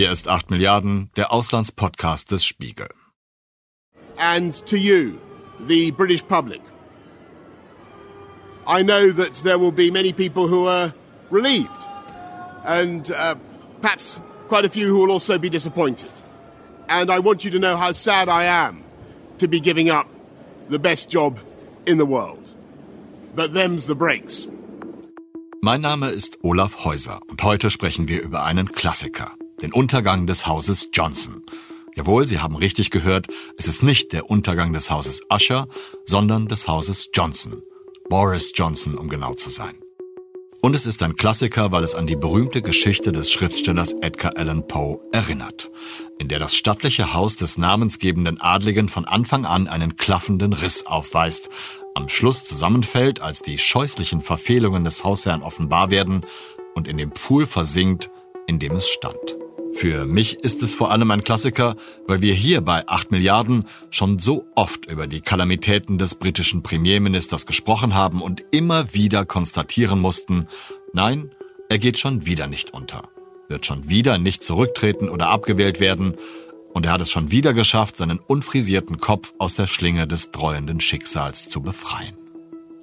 Hier ist 8 Milliarden, der Auslandspodcast des Spiegel. And to you, the British public. I know that there will be many people who are relieved, and uh, perhaps quite a few who will also be disappointed. And I want you to know how sad I am to be giving up the best job in the world. But them's the breaks. Mein Name ist Olaf Häuser und heute sprechen wir über einen Klassiker, den Untergang des Hauses Johnson. Jawohl, Sie haben richtig gehört, es ist nicht der Untergang des Hauses Usher, sondern des Hauses Johnson. Boris Johnson, um genau zu sein. Und es ist ein Klassiker, weil es an die berühmte Geschichte des Schriftstellers Edgar Allan Poe erinnert, in der das stattliche Haus des namensgebenden Adligen von Anfang an einen klaffenden Riss aufweist, am Schluss zusammenfällt, als die scheußlichen Verfehlungen des Hausherrn offenbar werden und in dem Pfuhl versinkt, in dem es stand. Für mich ist es vor allem ein Klassiker, weil wir hier bei 8 Milliarden schon so oft über die Kalamitäten des britischen Premierministers gesprochen haben und immer wieder konstatieren mussten, nein, er geht schon wieder nicht unter, wird schon wieder nicht zurücktreten oder abgewählt werden, und er hat es schon wieder geschafft, seinen unfrisierten Kopf aus der Schlinge des dreuenden Schicksals zu befreien.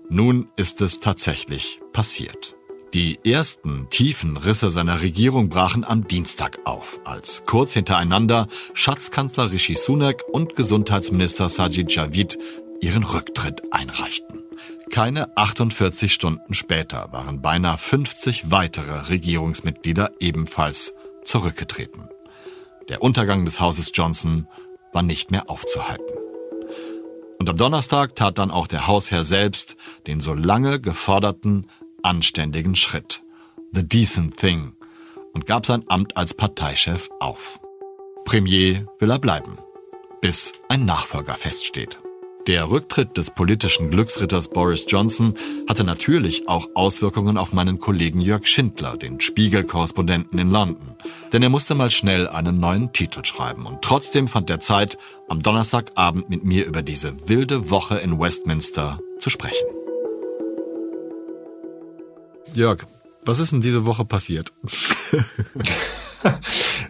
Nun ist es tatsächlich passiert. Die ersten tiefen Risse seiner Regierung brachen am Dienstag auf, als kurz hintereinander Schatzkanzler Rishi Sunak und Gesundheitsminister Sajid Javid ihren Rücktritt einreichten. Keine 48 Stunden später waren beinahe 50 weitere Regierungsmitglieder ebenfalls zurückgetreten. Der Untergang des Hauses Johnson war nicht mehr aufzuhalten. Und am Donnerstag tat dann auch der Hausherr selbst den so lange geforderten, anständigen Schritt. The decent thing. Und gab sein Amt als Parteichef auf. Premier will er bleiben. Bis ein Nachfolger feststeht. Der Rücktritt des politischen Glücksritters Boris Johnson hatte natürlich auch Auswirkungen auf meinen Kollegen Jörg Schindler, den Spiegel-Korrespondenten in London. Denn er musste mal schnell einen neuen Titel schreiben und trotzdem fand er Zeit, am Donnerstagabend mit mir über diese wilde Woche in Westminster zu sprechen. Jörg, was ist denn diese Woche passiert?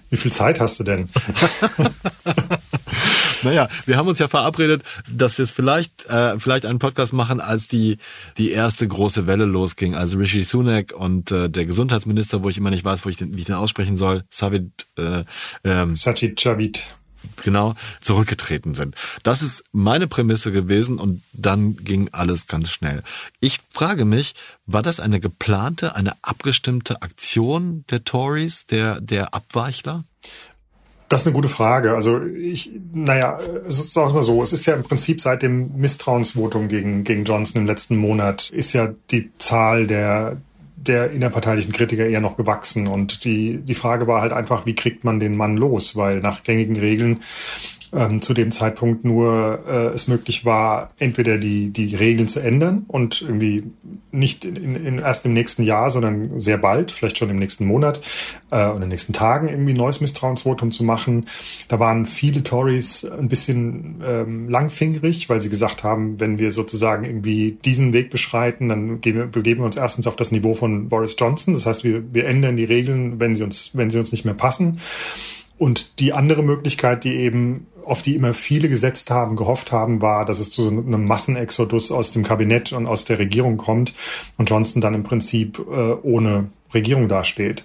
Wie viel Zeit hast du denn? Naja, wir haben uns ja verabredet, dass wir es vielleicht, äh, vielleicht einen Podcast machen, als die, die erste große Welle losging. Also Rishi Sunak und äh, der Gesundheitsminister, wo ich immer nicht weiß, wo ich den, wie ich den aussprechen soll, Savid, äh, ähm, Sajid Javid genau, zurückgetreten sind. Das ist meine Prämisse gewesen und dann ging alles ganz schnell. Ich frage mich, war das eine geplante, eine abgestimmte Aktion der Tories, der, der Abweichler? Das ist eine gute Frage. Also ich, naja, es ist auch mal so, es ist ja im Prinzip seit dem Misstrauensvotum gegen, gegen Johnson im letzten Monat ist ja die Zahl der, der innerparteilichen Kritiker eher noch gewachsen. Und die, die Frage war halt einfach, wie kriegt man den Mann los? Weil nach gängigen Regeln ähm, zu dem Zeitpunkt nur äh, es möglich war, entweder die, die Regeln zu ändern und irgendwie nicht in, in, erst im nächsten Jahr, sondern sehr bald, vielleicht schon im nächsten Monat äh, oder in den nächsten Tagen irgendwie ein neues Misstrauensvotum zu machen. Da waren viele Tories ein bisschen ähm, langfingerig, weil sie gesagt haben, wenn wir sozusagen irgendwie diesen Weg beschreiten, dann geben, begeben wir uns erstens auf das Niveau von Boris Johnson. Das heißt, wir, wir ändern die Regeln, wenn sie uns, wenn sie uns nicht mehr passen. Und die andere Möglichkeit, die eben auf die immer viele gesetzt haben, gehofft haben, war, dass es zu einem Massenexodus aus dem Kabinett und aus der Regierung kommt und Johnson dann im Prinzip äh, ohne Regierung dasteht.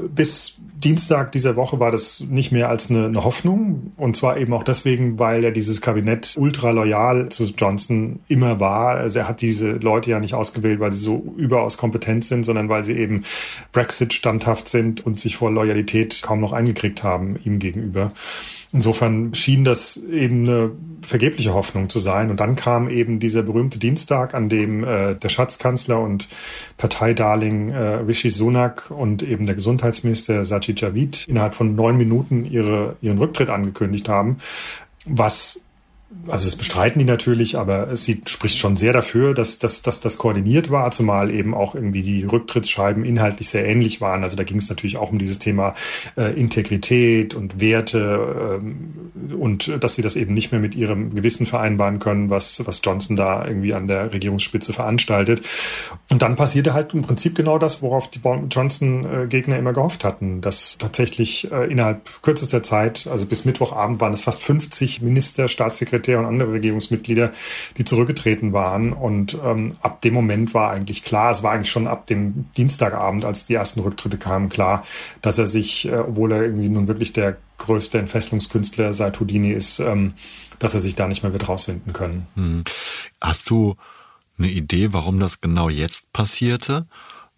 Bis Dienstag dieser Woche war das nicht mehr als eine, eine, Hoffnung. Und zwar eben auch deswegen, weil er dieses Kabinett ultra loyal zu Johnson immer war. Also er hat diese Leute ja nicht ausgewählt, weil sie so überaus kompetent sind, sondern weil sie eben Brexit standhaft sind und sich vor Loyalität kaum noch eingekriegt haben ihm gegenüber. Insofern schien das eben eine vergebliche Hoffnung zu sein. Und dann kam eben dieser berühmte Dienstag, an dem äh, der Schatzkanzler und Parteidarling äh, Rishi Sunak und eben der Gesundheitsminister Sajid Javid innerhalb von neun Minuten ihre, ihren Rücktritt angekündigt haben, was also das bestreiten die natürlich, aber es sieht, spricht schon sehr dafür, dass, dass, dass das koordiniert war, zumal eben auch irgendwie die Rücktrittsschreiben inhaltlich sehr ähnlich waren. Also da ging es natürlich auch um dieses Thema äh, Integrität und Werte ähm, und dass sie das eben nicht mehr mit ihrem Gewissen vereinbaren können, was, was Johnson da irgendwie an der Regierungsspitze veranstaltet. Und dann passierte halt im Prinzip genau das, worauf die Johnson-Gegner immer gehofft hatten, dass tatsächlich äh, innerhalb kürzester Zeit, also bis Mittwochabend waren es fast 50 Minister, Staatssekretäre, Sekretär und andere Regierungsmitglieder, die zurückgetreten waren. Und ähm, ab dem Moment war eigentlich klar, es war eigentlich schon ab dem Dienstagabend, als die ersten Rücktritte kamen, klar, dass er sich, äh, obwohl er irgendwie nun wirklich der größte Entfesselungskünstler seit Houdini ist, ähm, dass er sich da nicht mehr wird rauswinden können. Hm. Hast du eine Idee, warum das genau jetzt passierte?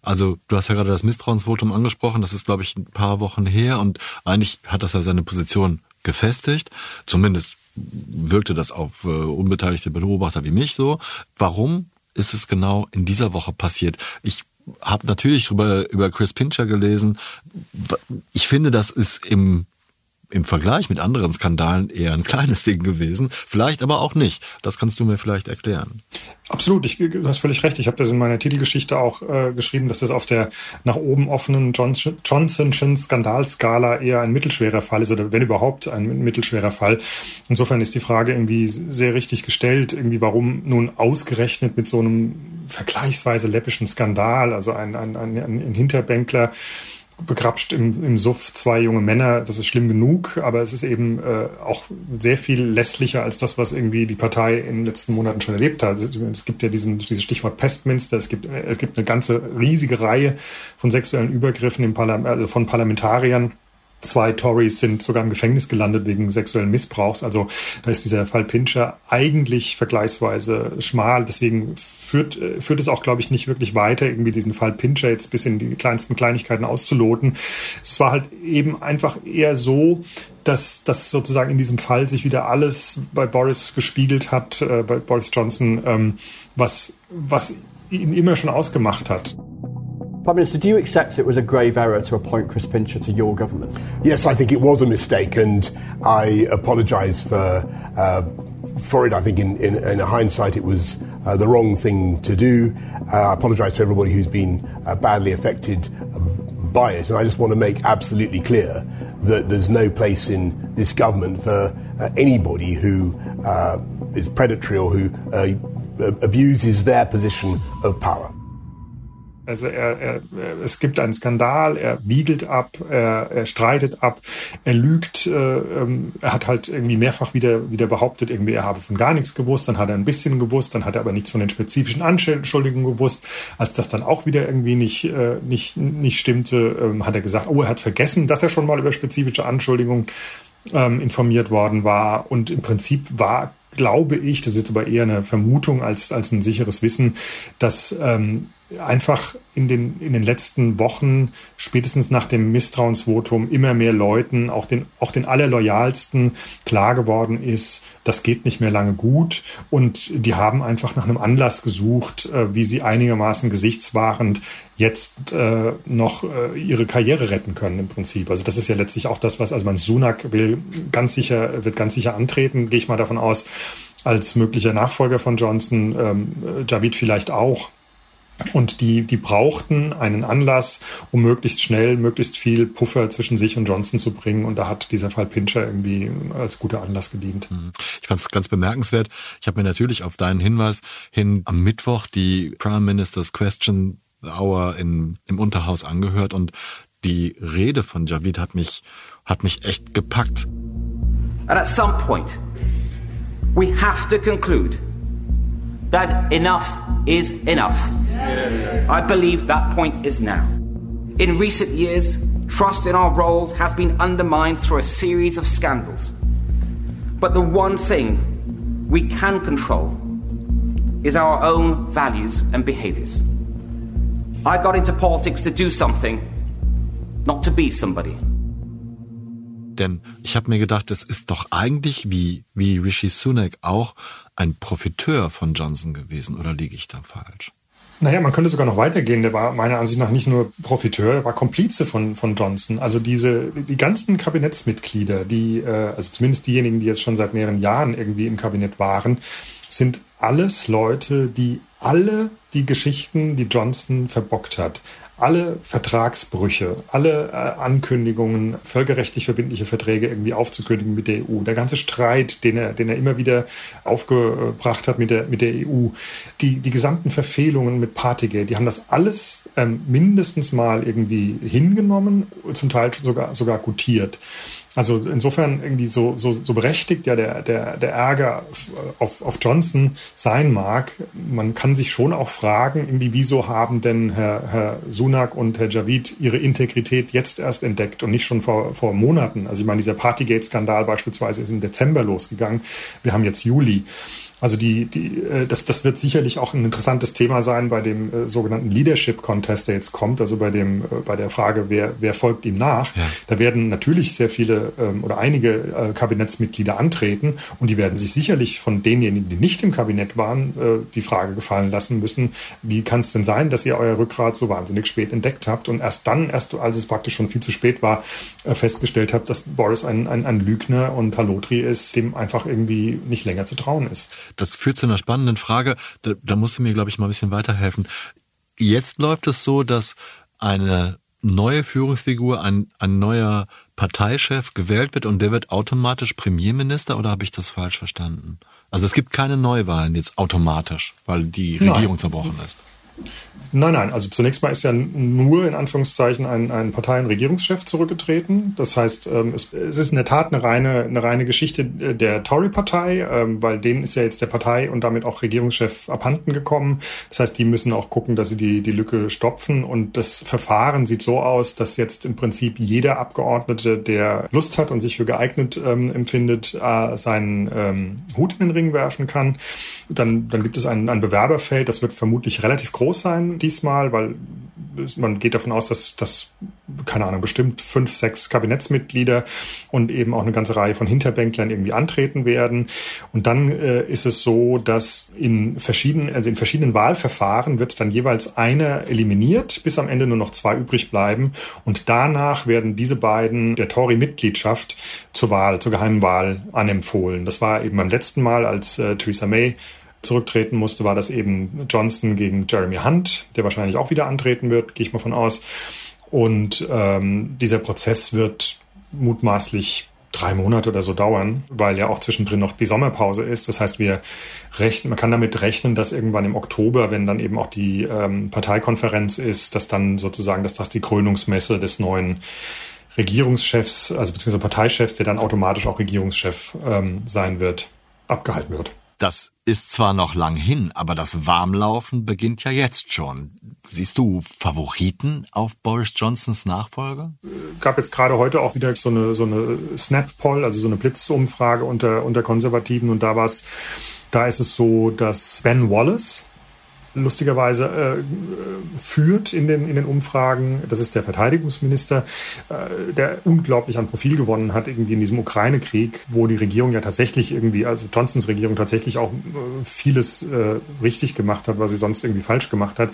Also du hast ja gerade das Misstrauensvotum angesprochen, das ist, glaube ich, ein paar Wochen her und eigentlich hat das ja seine Position gefestigt, zumindest wirkte das auf äh, unbeteiligte Beobachter wie mich so. Warum ist es genau in dieser Woche passiert? Ich habe natürlich über, über Chris Pincher gelesen. Ich finde, das ist im im Vergleich mit anderen Skandalen eher ein kleines Ding gewesen, vielleicht aber auch nicht. Das kannst du mir vielleicht erklären. Absolut, ich, du hast völlig recht. Ich habe das in meiner Titelgeschichte auch äh, geschrieben, dass das auf der nach oben offenen Johnson, Johnsonschen Skandalskala eher ein mittelschwerer Fall ist oder wenn überhaupt ein mittelschwerer Fall. Insofern ist die Frage irgendwie sehr richtig gestellt, irgendwie warum nun ausgerechnet mit so einem vergleichsweise läppischen Skandal, also ein, ein, ein, ein Hinterbänkler, begrapscht im, im Suff zwei junge Männer, das ist schlimm genug, aber es ist eben äh, auch sehr viel lässlicher als das, was irgendwie die Partei in den letzten Monaten schon erlebt hat. Es gibt ja diesen, dieses Stichwort Pestminster, es gibt, es gibt eine ganze riesige Reihe von sexuellen Übergriffen im Parlament, also von Parlamentariern Zwei Tories sind sogar im Gefängnis gelandet wegen sexuellen Missbrauchs. Also da ist dieser Fall Pincher eigentlich vergleichsweise schmal. Deswegen führt, äh, führt es auch, glaube ich, nicht wirklich weiter, irgendwie diesen Fall Pincher jetzt bis in die kleinsten Kleinigkeiten auszuloten. Es war halt eben einfach eher so, dass, dass sozusagen in diesem Fall sich wieder alles bei Boris gespiegelt hat, äh, bei Boris Johnson, ähm, was, was ihn immer schon ausgemacht hat. Prime Minister, do you accept it was a grave error to appoint Chris Pincher to your government? Yes, I think it was a mistake, and I apologise for uh, for it. I think in, in, in hindsight, it was uh, the wrong thing to do. Uh, I apologise to everybody who's been uh, badly affected by it, and I just want to make absolutely clear that there's no place in this government for uh, anybody who uh, is predatory or who abuses their position of power. Also er, er, es gibt einen Skandal, er wiegelt ab, er, er streitet ab, er lügt, äh, ähm, er hat halt irgendwie mehrfach wieder, wieder behauptet, irgendwie er habe von gar nichts gewusst, dann hat er ein bisschen gewusst, dann hat er aber nichts von den spezifischen Anschuldigungen gewusst. Als das dann auch wieder irgendwie nicht, äh, nicht, nicht stimmte, ähm, hat er gesagt, oh, er hat vergessen, dass er schon mal über spezifische Anschuldigungen ähm, informiert worden war. Und im Prinzip war glaube ich, das ist jetzt aber eher eine Vermutung als, als ein sicheres Wissen, dass ähm, einfach in den, in den letzten Wochen, spätestens nach dem Misstrauensvotum, immer mehr Leuten, auch den, auch den allerloyalsten, klar geworden ist, das geht nicht mehr lange gut. Und die haben einfach nach einem Anlass gesucht, äh, wie sie einigermaßen gesichtswahrend jetzt äh, noch äh, ihre Karriere retten können im Prinzip. Also das ist ja letztlich auch das, was, also man Sunak will ganz sicher, wird ganz sicher antreten, gehe ich mal davon aus, als möglicher Nachfolger von Johnson, ähm, Javid vielleicht auch. Und die, die brauchten einen Anlass, um möglichst schnell, möglichst viel Puffer zwischen sich und Johnson zu bringen. Und da hat dieser Fall Pincher irgendwie als guter Anlass gedient. Mhm. Ich fand es ganz bemerkenswert. Ich habe mir natürlich auf deinen Hinweis hin am Mittwoch die Prime Minister's Question Hour in, im Unterhaus angehört und die Rede von Javid hat mich, hat mich echt gepackt. And at some point, we have to conclude that enough is enough. I believe that point is now. In recent years, trust in our roles has been undermined through a series of scandals. But the one thing we can control is our own values and behaviors. I got into politics to do something, not to be somebody. Denn ich habe mir gedacht, es ist doch eigentlich wie, wie Rishi Sunak auch ein Profiteur von Johnson gewesen, oder liege ich da falsch? Naja, man könnte sogar noch weitergehen. Der war meiner Ansicht nach nicht nur Profiteur, er war Komplize von, von Johnson. Also diese, die ganzen Kabinettsmitglieder, die, äh, also zumindest diejenigen, die jetzt schon seit mehreren Jahren irgendwie im Kabinett waren, sind alles Leute, die alle die Geschichten, die Johnson verbockt hat, alle Vertragsbrüche, alle äh, Ankündigungen, völkerrechtlich verbindliche Verträge irgendwie aufzukündigen mit der EU, der ganze Streit, den er, den er immer wieder aufgebracht hat mit der, mit der EU, die, die gesamten Verfehlungen mit Partygate, die haben das alles ähm, mindestens mal irgendwie hingenommen, zum Teil sogar, sogar gutiert. Also insofern irgendwie so, so, so berechtigt ja der, der, der Ärger auf, auf Johnson sein mag. Man kann sich schon auch fragen, irgendwie, wieso haben denn Herr, Herr Sunak und Herr Javid ihre Integrität jetzt erst entdeckt und nicht schon vor, vor Monaten? Also ich meine, dieser Partygate-Skandal beispielsweise ist im Dezember losgegangen. Wir haben jetzt Juli. Also die, die, äh, das, das wird sicherlich auch ein interessantes Thema sein bei dem äh, sogenannten Leadership Contest, der jetzt kommt, also bei dem, äh, bei der Frage, wer, wer folgt ihm nach. Ja. Da werden natürlich sehr viele ähm, oder einige äh, Kabinettsmitglieder antreten und die werden sich sicherlich von denjenigen, die nicht im Kabinett waren, äh, die Frage gefallen lassen müssen, wie kann es denn sein, dass ihr euer Rückgrat so wahnsinnig spät entdeckt habt und erst dann, erst als es praktisch schon viel zu spät war, äh, festgestellt habt, dass Boris ein, ein, ein Lügner und Halotri ist, dem einfach irgendwie nicht länger zu trauen ist. Das führt zu einer spannenden Frage. Da, da musst du mir, glaube ich, mal ein bisschen weiterhelfen. Jetzt läuft es so, dass eine neue Führungsfigur, ein, ein neuer Parteichef gewählt wird und der wird automatisch Premierminister oder habe ich das falsch verstanden? Also es gibt keine Neuwahlen jetzt automatisch, weil die Regierung Nein. zerbrochen ist. Nein, nein. Also zunächst mal ist ja nur in Anführungszeichen ein, ein Partei- und Regierungschef zurückgetreten. Das heißt, ähm, es, es, ist in der Tat eine reine, eine reine Geschichte der Tory-Partei, ähm, weil denen ist ja jetzt der Partei und damit auch Regierungschef abhanden gekommen. Das heißt, die müssen auch gucken, dass sie die, die Lücke stopfen. Und das Verfahren sieht so aus, dass jetzt im Prinzip jeder Abgeordnete, der Lust hat und sich für geeignet ähm, empfindet, äh, seinen ähm, Hut in den Ring werfen kann. Dann, dann gibt es ein, ein Bewerberfeld, das wird vermutlich relativ groß sein diesmal, weil man geht davon aus, dass, dass keine Ahnung, bestimmt fünf, sechs Kabinettsmitglieder und eben auch eine ganze Reihe von Hinterbänklern irgendwie antreten werden. Und dann äh, ist es so, dass in verschiedenen, also in verschiedenen Wahlverfahren wird dann jeweils einer eliminiert, bis am Ende nur noch zwei übrig bleiben. Und danach werden diese beiden der Tory-Mitgliedschaft zur Wahl, zur geheimen Wahl anempfohlen. Das war eben beim letzten Mal, als äh, Theresa May zurücktreten musste, war das eben Johnson gegen Jeremy Hunt, der wahrscheinlich auch wieder antreten wird, gehe ich mal von aus. Und ähm, dieser Prozess wird mutmaßlich drei Monate oder so dauern, weil ja auch zwischendrin noch die Sommerpause ist. Das heißt, wir rechnen, man kann damit rechnen, dass irgendwann im Oktober, wenn dann eben auch die ähm, Parteikonferenz ist, dass dann sozusagen, dass das die Krönungsmesse des neuen Regierungschefs, also beziehungsweise Parteichefs, der dann automatisch auch Regierungschef ähm, sein wird, abgehalten wird. Das ist zwar noch lang hin, aber das Warmlaufen beginnt ja jetzt schon. Siehst du Favoriten auf Boris Johnsons Nachfolger? Gab jetzt gerade heute auch wieder so eine, so eine Snap-Poll, also so eine Blitzumfrage unter, unter Konservativen und da war es, da ist es so, dass Ben Wallace, lustigerweise äh, führt in den, in den Umfragen. Das ist der Verteidigungsminister, äh, der unglaublich an Profil gewonnen hat, irgendwie in diesem Ukraine-Krieg, wo die Regierung ja tatsächlich irgendwie, also Johnsons Regierung tatsächlich auch äh, vieles äh, richtig gemacht hat, was sie sonst irgendwie falsch gemacht hat.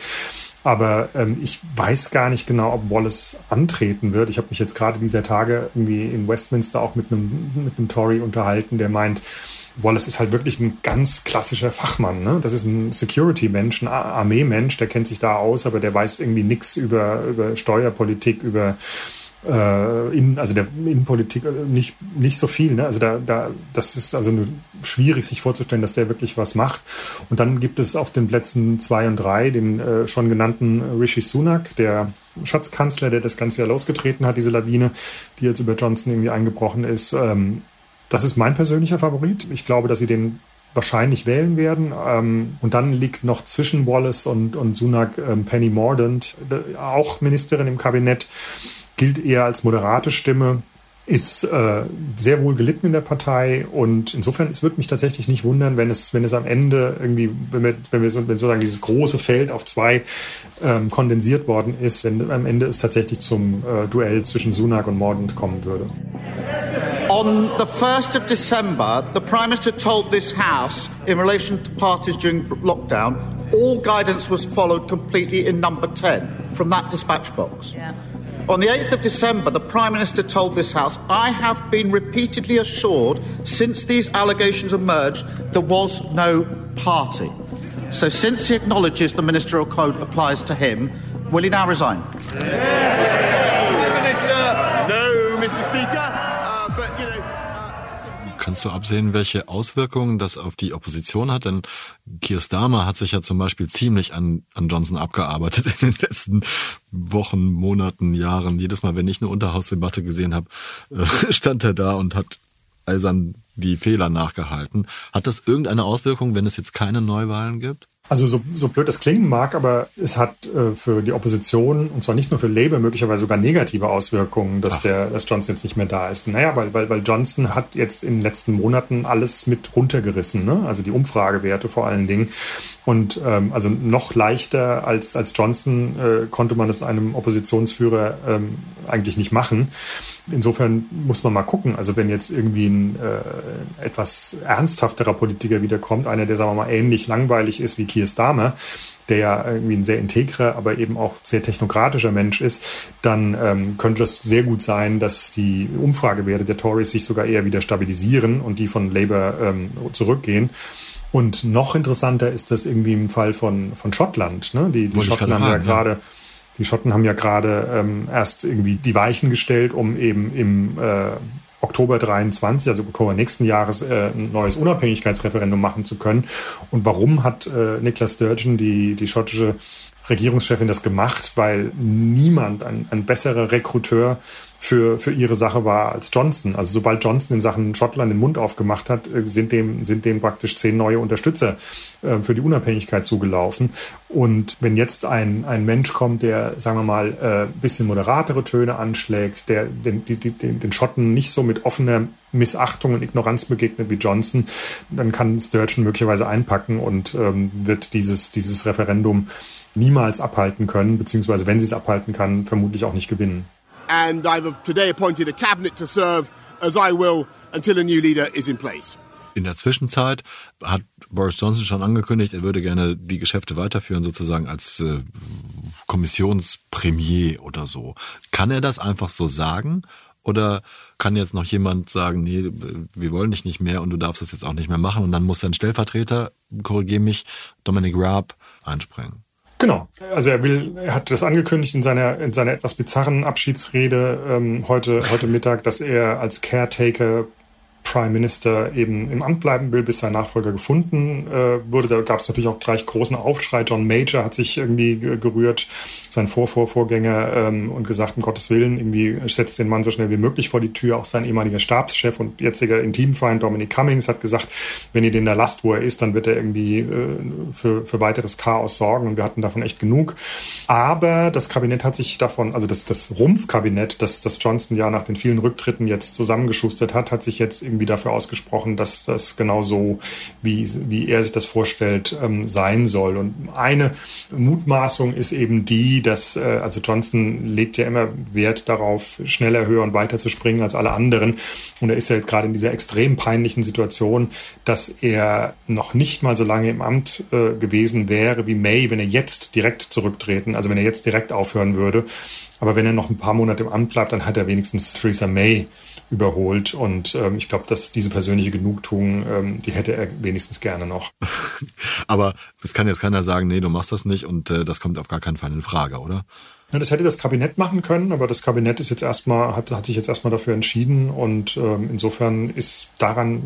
Aber ähm, ich weiß gar nicht genau, ob Wallace antreten wird. Ich habe mich jetzt gerade dieser Tage irgendwie in Westminster auch mit einem, mit einem Tory unterhalten, der meint, Wallace ist halt wirklich ein ganz klassischer Fachmann. Ne? Das ist ein Security-Mensch, ein Armee-Mensch, der kennt sich da aus, aber der weiß irgendwie nichts über, über Steuerpolitik, über äh, in, also der Innenpolitik äh, nicht, nicht so viel. Ne? Also da, da, das ist also schwierig, sich vorzustellen, dass der wirklich was macht. Und dann gibt es auf den Plätzen zwei und drei den äh, schon genannten Rishi Sunak, der Schatzkanzler, der das ganze Jahr losgetreten hat, diese Lawine, die jetzt über Johnson irgendwie eingebrochen ist. Ähm, das ist mein persönlicher Favorit. Ich glaube, dass sie den wahrscheinlich wählen werden. Ähm, und dann liegt noch zwischen Wallace und, und Sunak ähm, Penny Mordaunt, auch Ministerin im Kabinett, gilt eher als moderate Stimme ist äh, sehr wohl gelitten in der Partei und insofern es wird mich tatsächlich nicht wundern, wenn es wenn es am Ende irgendwie wenn wir wenn wir so, wenn sozusagen dieses große Feld auf zwei ähm, kondensiert worden ist, wenn am Ende es tatsächlich zum äh, Duell zwischen Sunak und Mordaunt kommen würde. On the 1st of December, the Prime Minister told this House in relation to parties during lockdown all guidance was followed completely in number 10 from that dispatch box. Yeah. On the 8th of December, the Prime Minister told this House, I have been repeatedly assured since these allegations emerged there was no party. So, since he acknowledges the ministerial code applies to him, will he now resign? No, Mr. Speaker. Kannst du absehen, welche Auswirkungen das auf die Opposition hat? Denn Keir Starmer hat sich ja zum Beispiel ziemlich an, an Johnson abgearbeitet in den letzten Wochen, Monaten, Jahren. Jedes Mal, wenn ich eine Unterhausdebatte gesehen habe, äh, stand er da und hat eisern die Fehler nachgehalten. Hat das irgendeine Auswirkung, wenn es jetzt keine Neuwahlen gibt? Also so, so blöd das klingen mag, aber es hat äh, für die Opposition, und zwar nicht nur für Labour, möglicherweise sogar negative Auswirkungen, dass Ach. der dass Johnson jetzt nicht mehr da ist. Naja, weil, weil, weil Johnson hat jetzt in den letzten Monaten alles mit runtergerissen, ne? also die Umfragewerte vor allen Dingen. Und ähm, also noch leichter als, als Johnson äh, konnte man es einem Oppositionsführer ähm, eigentlich nicht machen. Insofern muss man mal gucken. Also wenn jetzt irgendwie ein äh, etwas ernsthafterer Politiker wiederkommt, einer, der sagen wir mal ähnlich langweilig ist wie Keir Starmer, der ja irgendwie ein sehr integrer, aber eben auch sehr technokratischer Mensch ist, dann ähm, könnte es sehr gut sein, dass die Umfragewerte der Tories sich sogar eher wieder stabilisieren und die von Labour ähm, zurückgehen. Und noch interessanter ist das irgendwie im Fall von, von Schottland. Ne? Die, die Schotten haben ja gerade die Schotten haben ja gerade ähm, erst irgendwie die Weichen gestellt, um eben im äh, Oktober 23, also Oktober nächsten Jahres, äh, ein neues Unabhängigkeitsreferendum machen zu können. Und warum hat äh, Nicola Sturgeon, die, die schottische Regierungschefin, das gemacht? Weil niemand, ein, ein besserer Rekruteur für, für ihre Sache war als Johnson. Also sobald Johnson in Sachen Schottland den Mund aufgemacht hat, äh, sind dem, sind dem praktisch zehn neue Unterstützer äh, für die Unabhängigkeit zugelaufen. Und wenn jetzt ein, ein Mensch kommt, der, sagen wir mal, äh, bisschen moderatere Töne anschlägt, der den, die, den, den Schotten nicht so mit offener Missachtung und Ignoranz begegnet wie Johnson, dann kann Sturgeon möglicherweise einpacken und ähm, wird dieses, dieses Referendum niemals abhalten können, beziehungsweise wenn sie es abhalten kann, vermutlich auch nicht gewinnen and I've today appointed a cabinet to serve as I will until a new leader is in place. In der Zwischenzeit hat Boris Johnson schon angekündigt, er würde gerne die Geschäfte weiterführen, sozusagen als äh, Kommissionspremier oder so. Kann er das einfach so sagen? Oder kann jetzt noch jemand sagen, nee, wir wollen dich nicht mehr und du darfst das jetzt auch nicht mehr machen und dann muss dein Stellvertreter, korrigiere mich, Dominic Raab, einspringen? Genau. Also er will, er hat das angekündigt in seiner in seiner etwas bizarren Abschiedsrede ähm, heute heute Mittag, dass er als Caretaker Prime Minister eben im Amt bleiben will, bis sein Nachfolger gefunden äh, wurde. Da gab es natürlich auch gleich großen Aufschrei. John Major hat sich irgendwie gerührt, sein Vorvorvorgänger, ähm, und gesagt, um Gottes Willen, irgendwie setzt den Mann so schnell wie möglich vor die Tür. Auch sein ehemaliger Stabschef und jetziger Intimfeind Dominic Cummings hat gesagt, wenn ihr den da lasst, wo er ist, dann wird er irgendwie äh, für, für weiteres Chaos sorgen. Und wir hatten davon echt genug. Aber das Kabinett hat sich davon, also das, das Rumpfkabinett, das, das Johnson ja nach den vielen Rücktritten jetzt zusammengeschustert hat, hat sich jetzt irgendwie dafür ausgesprochen, dass das genau so, wie, wie er sich das vorstellt, ähm, sein soll. Und eine Mutmaßung ist eben die, dass, äh, also Johnson legt ja immer Wert darauf, schneller, höher und weiter zu springen als alle anderen. Und er ist ja gerade in dieser extrem peinlichen Situation, dass er noch nicht mal so lange im Amt äh, gewesen wäre wie May, wenn er jetzt direkt zurücktreten, also wenn er jetzt direkt aufhören würde. Aber wenn er noch ein paar Monate im Amt bleibt, dann hat er wenigstens Theresa May überholt. Und ähm, ich glaube, dass diese persönliche Genugtuung, ähm, die hätte er wenigstens gerne noch. Aber es kann jetzt keiner sagen, nee, du machst das nicht und äh, das kommt auf gar keinen Fall in Frage, oder? Ja, das hätte das Kabinett machen können, aber das Kabinett ist jetzt erstmal, hat, hat sich jetzt erstmal dafür entschieden und ähm, insofern ist daran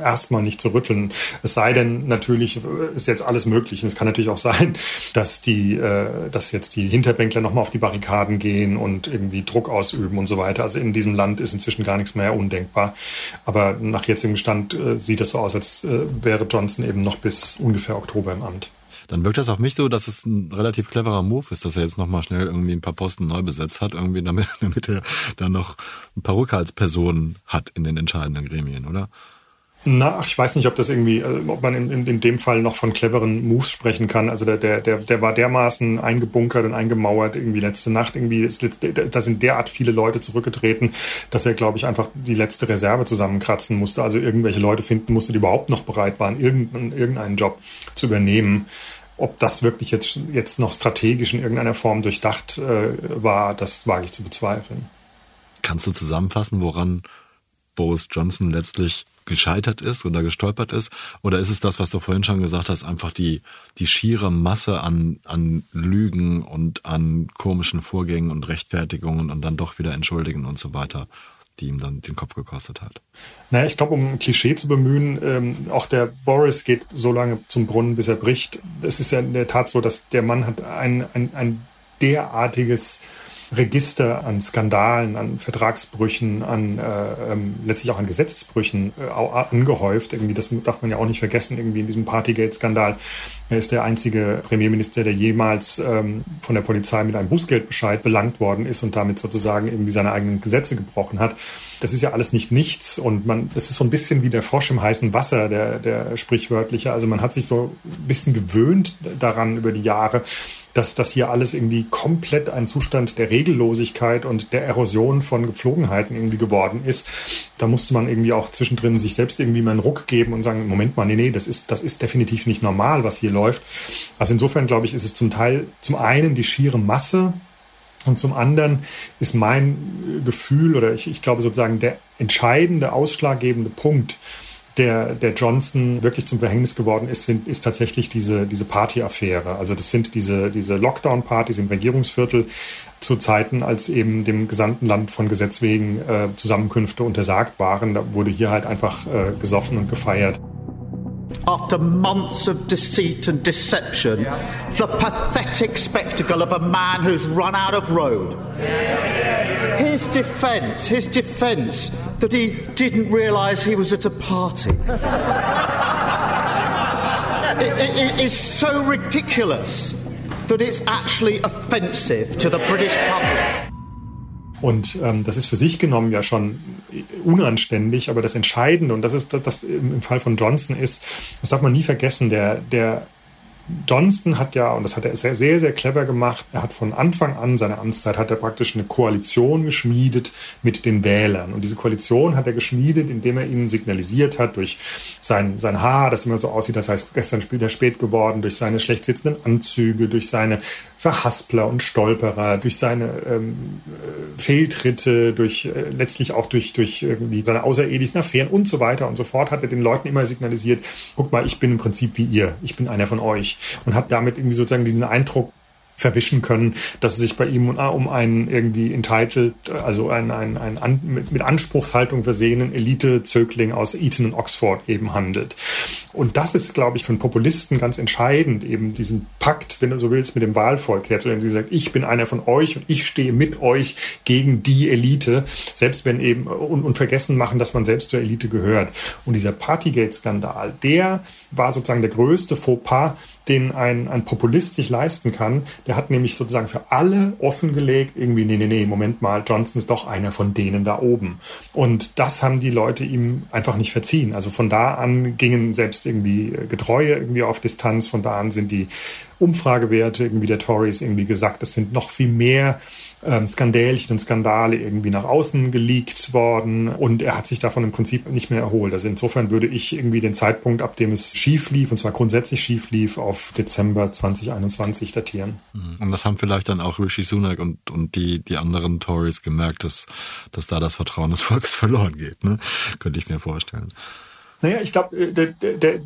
erstmal nicht zu rütteln. Es sei denn, natürlich ist jetzt alles möglich. Und es kann natürlich auch sein, dass die, äh, dass jetzt die Hinterbänkler nochmal auf die Barrikaden gehen und irgendwie Druck ausüben und so weiter. Also in diesem Land ist inzwischen gar nichts mehr undenkbar. Aber nach jetzigem Stand äh, sieht es so aus, als äh, wäre Johnson eben noch bis ungefähr Oktober im Amt dann wirkt das auf mich so, dass es ein relativ cleverer Move ist, dass er jetzt nochmal schnell irgendwie ein paar Posten neu besetzt hat, irgendwie damit, damit er dann noch ein paar Rückhaltspersonen hat in den entscheidenden Gremien, oder? Na, ich weiß nicht, ob das irgendwie, äh, ob man in, in, in, dem Fall noch von cleveren Moves sprechen kann. Also der, der, der, der war dermaßen eingebunkert und eingemauert irgendwie letzte Nacht. Irgendwie, ist, da sind derart viele Leute zurückgetreten, dass er, glaube ich, einfach die letzte Reserve zusammenkratzen musste. Also irgendwelche Leute finden musste, die überhaupt noch bereit waren, irgendeinen, irgendeinen Job zu übernehmen. ob das wirklich jetzt, jetzt noch strategisch in irgendeiner Form durchdacht äh, war, das wage ich zu bezweifeln. Kannst du zusammenfassen, woran Boris Johnson letztlich gescheitert ist oder gestolpert ist? Oder ist es das, was du vorhin schon gesagt hast, einfach die, die schiere Masse an, an Lügen und an komischen Vorgängen und Rechtfertigungen und dann doch wieder entschuldigen und so weiter? die ihm dann den Kopf gekostet hat. Naja, ich glaube, um ein Klischee zu bemühen, ähm, auch der Boris geht so lange zum Brunnen, bis er bricht. Es ist ja in der Tat so, dass der Mann hat ein, ein, ein derartiges Register an Skandalen, an Vertragsbrüchen, an äh, ähm, letztlich auch an Gesetzesbrüchen äh, angehäuft. Irgendwie, das darf man ja auch nicht vergessen, irgendwie in diesem Partygate-Skandal. Er ist der einzige Premierminister, der jemals ähm, von der Polizei mit einem Bußgeldbescheid belangt worden ist und damit sozusagen irgendwie seine eigenen Gesetze gebrochen hat. Das ist ja alles nicht nichts und man, das ist so ein bisschen wie der Frosch im heißen Wasser, der, der sprichwörtliche. Also man hat sich so ein bisschen gewöhnt daran über die Jahre, dass das hier alles irgendwie komplett ein Zustand der Regellosigkeit und der Erosion von Gepflogenheiten irgendwie geworden ist. Da musste man irgendwie auch zwischendrin sich selbst irgendwie mal einen Ruck geben und sagen, Moment mal, nee, nee, das ist, das ist definitiv nicht normal, was hier läuft. Also insofern glaube ich, ist es zum Teil zum einen die schiere Masse und zum anderen ist mein Gefühl oder ich, ich glaube sozusagen der entscheidende, ausschlaggebende Punkt, der, der Johnson wirklich zum Verhängnis geworden ist, sind, ist tatsächlich diese, diese Party-Affäre. Also das sind diese, diese Lockdown-Partys im Regierungsviertel zu Zeiten, als eben dem gesamten Land von Gesetz wegen äh, Zusammenkünfte untersagt waren. Da wurde hier halt einfach äh, gesoffen und gefeiert. After months of deceit and deception, the pathetic spectacle of a man who's run out of road. His defence, his defence that he didn't realise he was at a party. it, it, it is so ridiculous that it's actually offensive to the British public. Und ähm, das ist für sich genommen ja schon unanständig, aber das Entscheidende, und das ist das, das im Fall von Johnson ist, das darf man nie vergessen, der, der Johnston hat ja, und das hat er sehr, sehr, sehr clever gemacht, er hat von Anfang an seiner Amtszeit, hat er praktisch eine Koalition geschmiedet mit den Wählern. Und diese Koalition hat er geschmiedet, indem er ihnen signalisiert hat, durch sein, sein Haar, das immer so aussieht, das heißt gestern wieder spät geworden, durch seine schlecht sitzenden Anzüge, durch seine Verhaspler und Stolperer, durch seine ähm, äh, Fehltritte, durch äh, letztlich auch durch, durch irgendwie seine außerehelichen Affären und so weiter und so fort, hat er den Leuten immer signalisiert, guck mal, ich bin im Prinzip wie ihr, ich bin einer von euch und hat damit irgendwie sozusagen diesen Eindruck verwischen können, dass es sich bei ihm um einen irgendwie entitled, also einen, einen, einen mit, mit Anspruchshaltung versehenen Elite-Zögling aus Eton und Oxford eben handelt. Und das ist, glaube ich, für einen Populisten ganz entscheidend, eben diesen Pakt, wenn du so willst, mit dem Wahlvolk herzustellen. Sie sagt, ich bin einer von euch und ich stehe mit euch gegen die Elite, selbst wenn eben, und, und vergessen machen, dass man selbst zur Elite gehört. Und dieser Partygate-Skandal, der war sozusagen der größte Fauxpas, den ein, ein Populist sich leisten kann. Der hat nämlich sozusagen für alle offengelegt, irgendwie, nee, nee, nee, Moment mal, Johnson ist doch einer von denen da oben. Und das haben die Leute ihm einfach nicht verziehen. Also von da an gingen selbst irgendwie Getreue irgendwie auf Distanz, von da an sind die Umfragewerte irgendwie der Tories irgendwie gesagt, es sind noch viel mehr ähm, Skandälchen und Skandale irgendwie nach außen geleakt worden und er hat sich davon im Prinzip nicht mehr erholt. Also insofern würde ich irgendwie den Zeitpunkt, ab dem es schief lief, und zwar grundsätzlich schief lief, auf Dezember 2021 datieren. Mhm. Und das haben vielleicht dann auch Rishi Sunak und, und die, die anderen Tories gemerkt, dass, dass da das Vertrauen des Volkes verloren geht, ne? Könnte ich mir vorstellen. Naja, ich glaube, äh, der, der,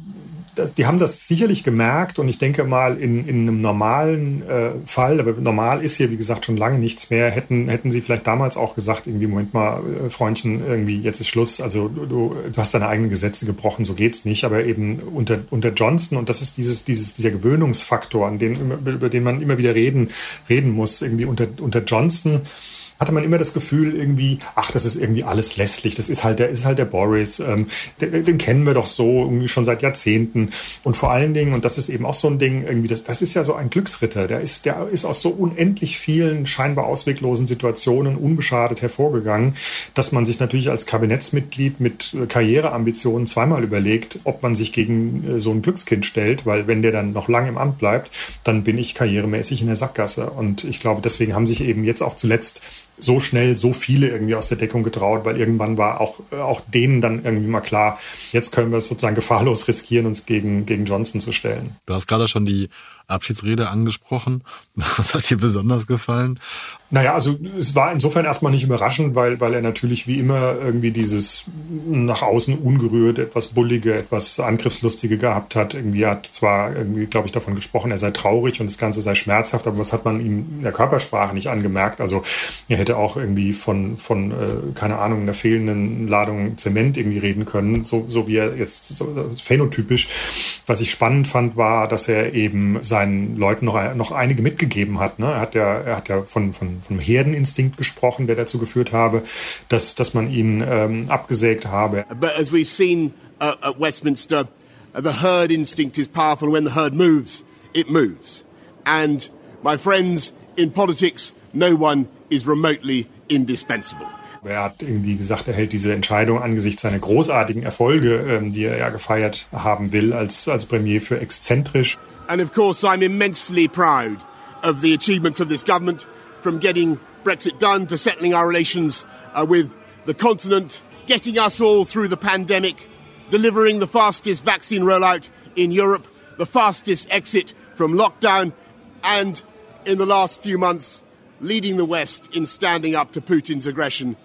die haben das sicherlich gemerkt und ich denke mal in, in einem normalen äh, Fall, aber normal ist hier wie gesagt schon lange nichts mehr, hätten, hätten sie vielleicht damals auch gesagt, irgendwie, Moment mal, äh, Freundchen, irgendwie jetzt ist Schluss, also du, du, hast deine eigenen Gesetze gebrochen, so geht's nicht, aber eben unter, unter Johnson und das ist dieses, dieses, dieser Gewöhnungsfaktor, an den, über den man immer wieder reden, reden muss, irgendwie unter, unter Johnson hatte man immer das Gefühl irgendwie, ach, das ist irgendwie alles lässlich, das ist halt der, ist halt der Boris, ähm, den, den kennen wir doch so irgendwie schon seit Jahrzehnten und vor allen Dingen, und das ist eben auch so ein Ding, irgendwie, das, das ist ja so ein Glücksritter, der ist, der ist aus so unendlich vielen scheinbar ausweglosen Situationen unbeschadet hervorgegangen, dass man sich natürlich als Kabinettsmitglied mit Karriereambitionen zweimal überlegt, ob man sich gegen äh, so ein Glückskind stellt, weil wenn der dann noch lange im Amt bleibt, dann bin ich karrieremäßig in der Sackgasse. Und ich glaube, deswegen haben sich eben jetzt auch zuletzt so schnell so viele irgendwie aus der Deckung getraut, weil irgendwann war auch, auch denen dann irgendwie mal klar, jetzt können wir es sozusagen gefahrlos riskieren, uns gegen, gegen Johnson zu stellen. Du hast gerade schon die Abschiedsrede angesprochen. Was hat dir besonders gefallen? Naja, also es war insofern erstmal nicht überraschend, weil, weil er natürlich wie immer irgendwie dieses nach außen ungerührt, etwas bullige, etwas angriffslustige gehabt hat. Irgendwie hat zwar irgendwie, glaube ich, davon gesprochen, er sei traurig und das Ganze sei schmerzhaft, aber was hat man ihm in der Körpersprache nicht angemerkt? Also er hätte auch irgendwie von, von äh, keine Ahnung, einer fehlenden Ladung Zement irgendwie reden können, so, so wie er jetzt so, phänotypisch. Was ich spannend fand, war, dass er eben seinen Leuten noch, noch einige mitgegeben hat. Ne? Er hat ja, er hat ja von, von vom Herdeninstinkt gesprochen, der dazu geführt habe, dass, dass man ihn ähm, abgesägt habe. But as we've seen uh, at Westminster, uh, the herd instinct is powerful. When the herd moves, it moves. And my friends, in politics, no one is remotely indispensable. Er hat irgendwie gesagt, er hält diese Entscheidung angesichts seiner großartigen Erfolge, ähm, die er ja gefeiert haben will, als, als Premier für exzentrisch. And of course, I'm immensely proud of the achievements of this government from getting Brexit done to settling our relations uh, with the continent, getting us all through the pandemic, delivering the fastest vaccine rollout in Europe, the fastest exit from lockdown, and in the last few months, leading the West in standing up to Putin's aggression.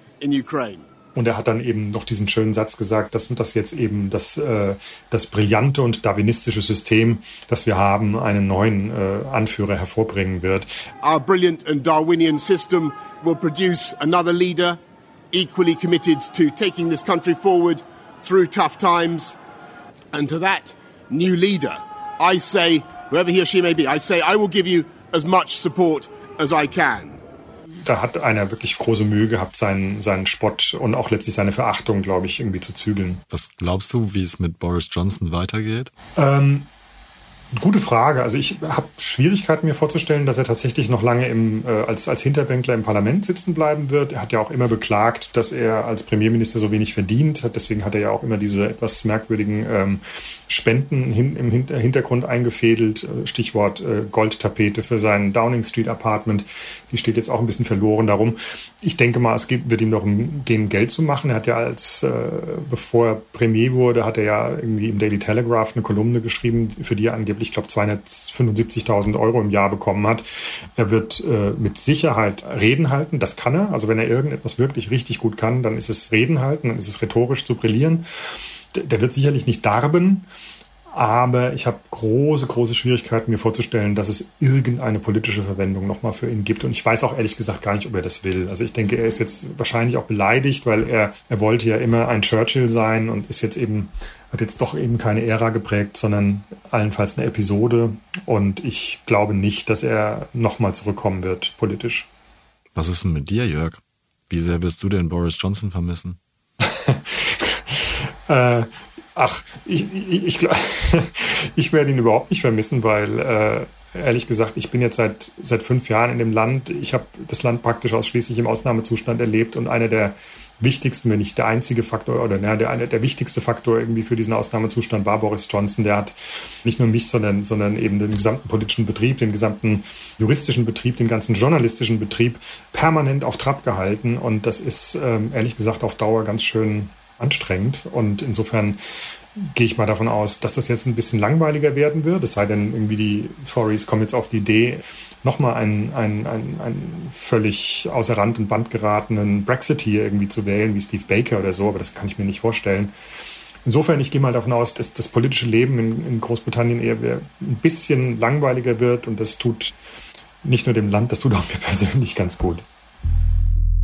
Und er hat dann eben noch diesen schönen Satz gesagt, dass das jetzt eben das, äh, das brillante und darwinistische System, das wir haben, einen neuen äh, Anführer hervorbringen wird. Our brilliant and Darwinian system will produce another leader equally committed to taking this country forward through tough times. And to that new leader, I say, whoever he or she may be, I say, I will give you as much support as I can da hat einer wirklich große Mühe gehabt, seinen, seinen Spott und auch letztlich seine Verachtung, glaube ich, irgendwie zu zügeln. Was glaubst du, wie es mit Boris Johnson weitergeht? Ähm, Gute Frage. Also ich habe Schwierigkeiten mir vorzustellen, dass er tatsächlich noch lange im, äh, als, als Hinterbänkler im Parlament sitzen bleiben wird. Er hat ja auch immer beklagt, dass er als Premierminister so wenig verdient. Deswegen hat er ja auch immer diese etwas merkwürdigen ähm, Spenden hin, im Hintergrund eingefädelt. Äh, Stichwort äh, Goldtapete für sein Downing Street Apartment. Die steht jetzt auch ein bisschen verloren darum. Ich denke mal, es geht, wird ihm darum gehen, Geld zu machen. Er hat ja als, äh, bevor er Premier wurde, hat er ja irgendwie im Daily Telegraph eine Kolumne geschrieben, für die er angeblich ich glaube, 275.000 Euro im Jahr bekommen hat. Er wird äh, mit Sicherheit Reden halten. Das kann er. Also wenn er irgendetwas wirklich richtig gut kann, dann ist es Reden halten, dann ist es rhetorisch zu brillieren. Der wird sicherlich nicht darben. Aber ich habe große, große Schwierigkeiten, mir vorzustellen, dass es irgendeine politische Verwendung nochmal für ihn gibt. Und ich weiß auch ehrlich gesagt gar nicht, ob er das will. Also ich denke, er ist jetzt wahrscheinlich auch beleidigt, weil er, er wollte ja immer ein Churchill sein und ist jetzt eben, hat jetzt doch eben keine Ära geprägt, sondern allenfalls eine Episode. Und ich glaube nicht, dass er nochmal zurückkommen wird, politisch. Was ist denn mit dir, Jörg? Wie sehr wirst du denn Boris Johnson vermissen? äh, Ach, ich, ich, ich, ich werde ihn überhaupt nicht vermissen, weil äh, ehrlich gesagt, ich bin jetzt seit, seit fünf Jahren in dem Land. Ich habe das Land praktisch ausschließlich im Ausnahmezustand erlebt und einer der wichtigsten, wenn nicht der einzige Faktor oder na, der, der wichtigste Faktor irgendwie für diesen Ausnahmezustand war Boris Johnson. Der hat nicht nur mich, sondern, sondern eben den gesamten politischen Betrieb, den gesamten juristischen Betrieb, den ganzen journalistischen Betrieb permanent auf Trab gehalten. Und das ist ähm, ehrlich gesagt auf Dauer ganz schön anstrengend. Und insofern gehe ich mal davon aus, dass das jetzt ein bisschen langweiliger werden wird. Es sei denn, irgendwie die Tories kommen jetzt auf die Idee, nochmal einen, einen, einen, einen völlig außer Rand und Band geratenen Brexit hier irgendwie zu wählen, wie Steve Baker oder so, aber das kann ich mir nicht vorstellen. Insofern, ich gehe mal davon aus, dass das politische Leben in, in Großbritannien eher ein bisschen langweiliger wird und das tut nicht nur dem Land, das tut auch mir persönlich ganz gut.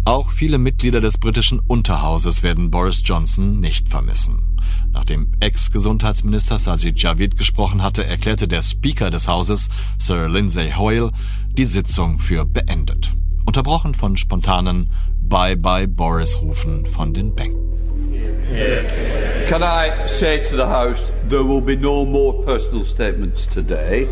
Auch viele Mitglieder des britischen Unterhauses werden Boris Johnson nicht vermissen. Nachdem Ex-Gesundheitsminister Sajid Javid gesprochen hatte, erklärte der Speaker des Hauses, Sir Lindsay Hoyle, die Sitzung für beendet. Unterbrochen von spontanen Bye-bye Boris-Rufen von den Bänken. Can I say to the House, there will be no more personal statements today.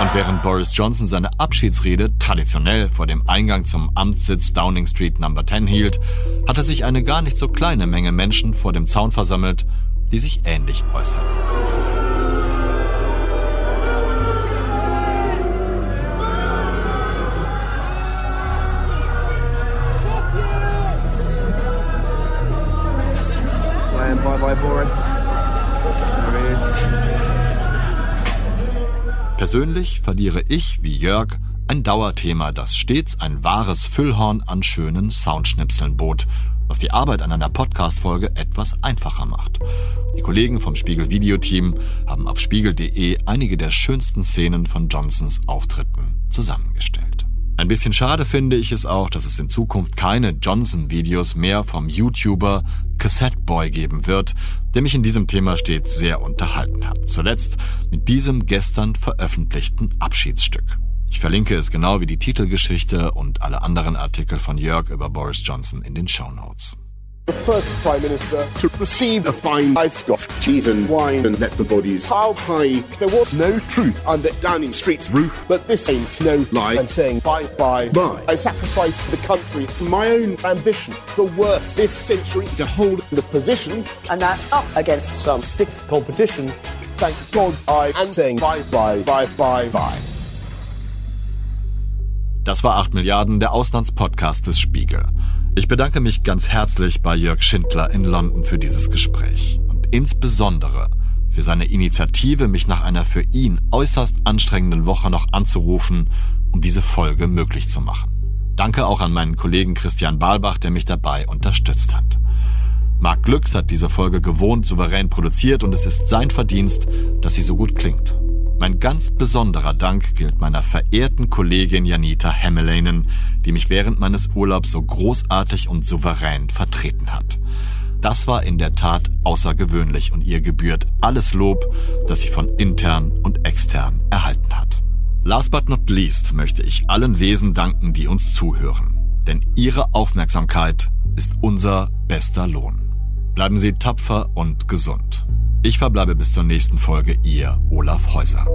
Und während Boris Johnson seine Abschiedsrede traditionell vor dem Eingang zum Amtssitz Downing Street No. 10 hielt, hatte sich eine gar nicht so kleine Menge Menschen vor dem Zaun versammelt, die sich ähnlich äußerten. Bye bye, Boris. Persönlich verliere ich, wie Jörg, ein Dauerthema, das stets ein wahres Füllhorn an schönen Soundschnipseln bot, was die Arbeit an einer Podcast-Folge etwas einfacher macht. Die Kollegen vom Spiegel Videoteam haben auf spiegel.de einige der schönsten Szenen von Johnsons Auftritten zusammengestellt. Ein bisschen schade finde ich es auch, dass es in Zukunft keine Johnson-Videos mehr vom YouTuber Cassette Boy geben wird, der mich in diesem Thema stets sehr unterhalten hat. Zuletzt mit diesem gestern veröffentlichten Abschiedsstück. Ich verlinke es genau wie die Titelgeschichte und alle anderen Artikel von Jörg über Boris Johnson in den Show Notes. The first Prime Minister to receive a fine ice of cheese and wine and let the bodies pile high. There was no truth under Downing Street's roof, but this ain't no lie. I'm saying bye, bye, bye. I sacrifice the country for my own ambition, the worst this century, to hold the position. And that's up against some stiff competition. Thank God I am saying bye, bye, bye, bye, bye. Das war 8 Milliarden, der Auslandspodcast des Spiegel. Ich bedanke mich ganz herzlich bei Jörg Schindler in London für dieses Gespräch und insbesondere für seine Initiative, mich nach einer für ihn äußerst anstrengenden Woche noch anzurufen, um diese Folge möglich zu machen. Danke auch an meinen Kollegen Christian Balbach, der mich dabei unterstützt hat. Marc Glücks hat diese Folge gewohnt souverän produziert und es ist sein Verdienst, dass sie so gut klingt. Mein ganz besonderer Dank gilt meiner verehrten Kollegin Janita Hemmelainen, die mich während meines Urlaubs so großartig und souverän vertreten hat. Das war in der Tat außergewöhnlich und ihr gebührt alles Lob, das sie von intern und extern erhalten hat. Last but not least möchte ich allen Wesen danken, die uns zuhören. Denn ihre Aufmerksamkeit ist unser bester Lohn. Bleiben Sie tapfer und gesund. Ich verbleibe bis zur nächsten Folge, Ihr Olaf Häuser.